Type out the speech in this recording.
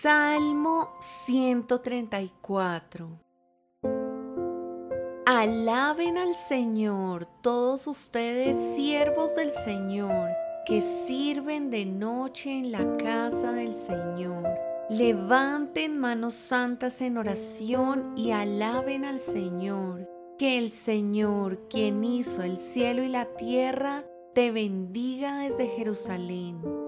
Salmo 134 Alaben al Señor todos ustedes siervos del Señor que sirven de noche en la casa del Señor. Levanten manos santas en oración y alaben al Señor. Que el Señor, quien hizo el cielo y la tierra, te bendiga desde Jerusalén